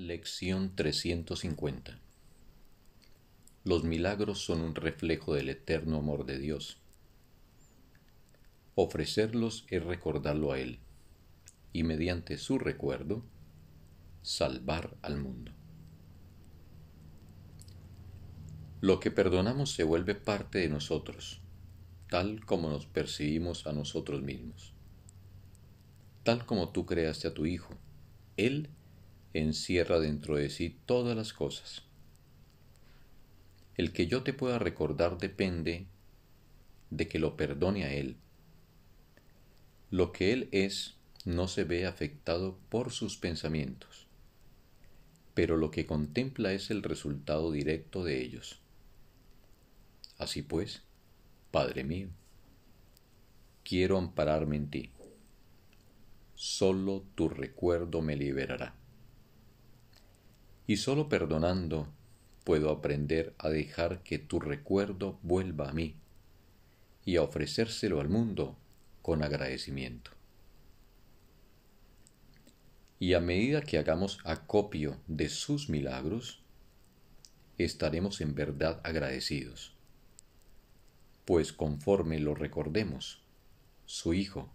Lección 350 Los milagros son un reflejo del eterno amor de Dios. Ofrecerlos es recordarlo a Él y mediante su recuerdo salvar al mundo. Lo que perdonamos se vuelve parte de nosotros, tal como nos percibimos a nosotros mismos. Tal como tú creaste a tu Hijo, Él encierra dentro de sí todas las cosas. El que yo te pueda recordar depende de que lo perdone a Él. Lo que Él es no se ve afectado por sus pensamientos, pero lo que contempla es el resultado directo de ellos. Así pues, Padre mío, quiero ampararme en ti. Solo tu recuerdo me liberará y solo perdonando puedo aprender a dejar que tu recuerdo vuelva a mí y a ofrecérselo al mundo con agradecimiento. Y a medida que hagamos acopio de sus milagros, estaremos en verdad agradecidos, pues conforme lo recordemos, su Hijo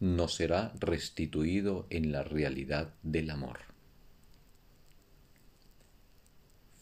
nos será restituido en la realidad del amor.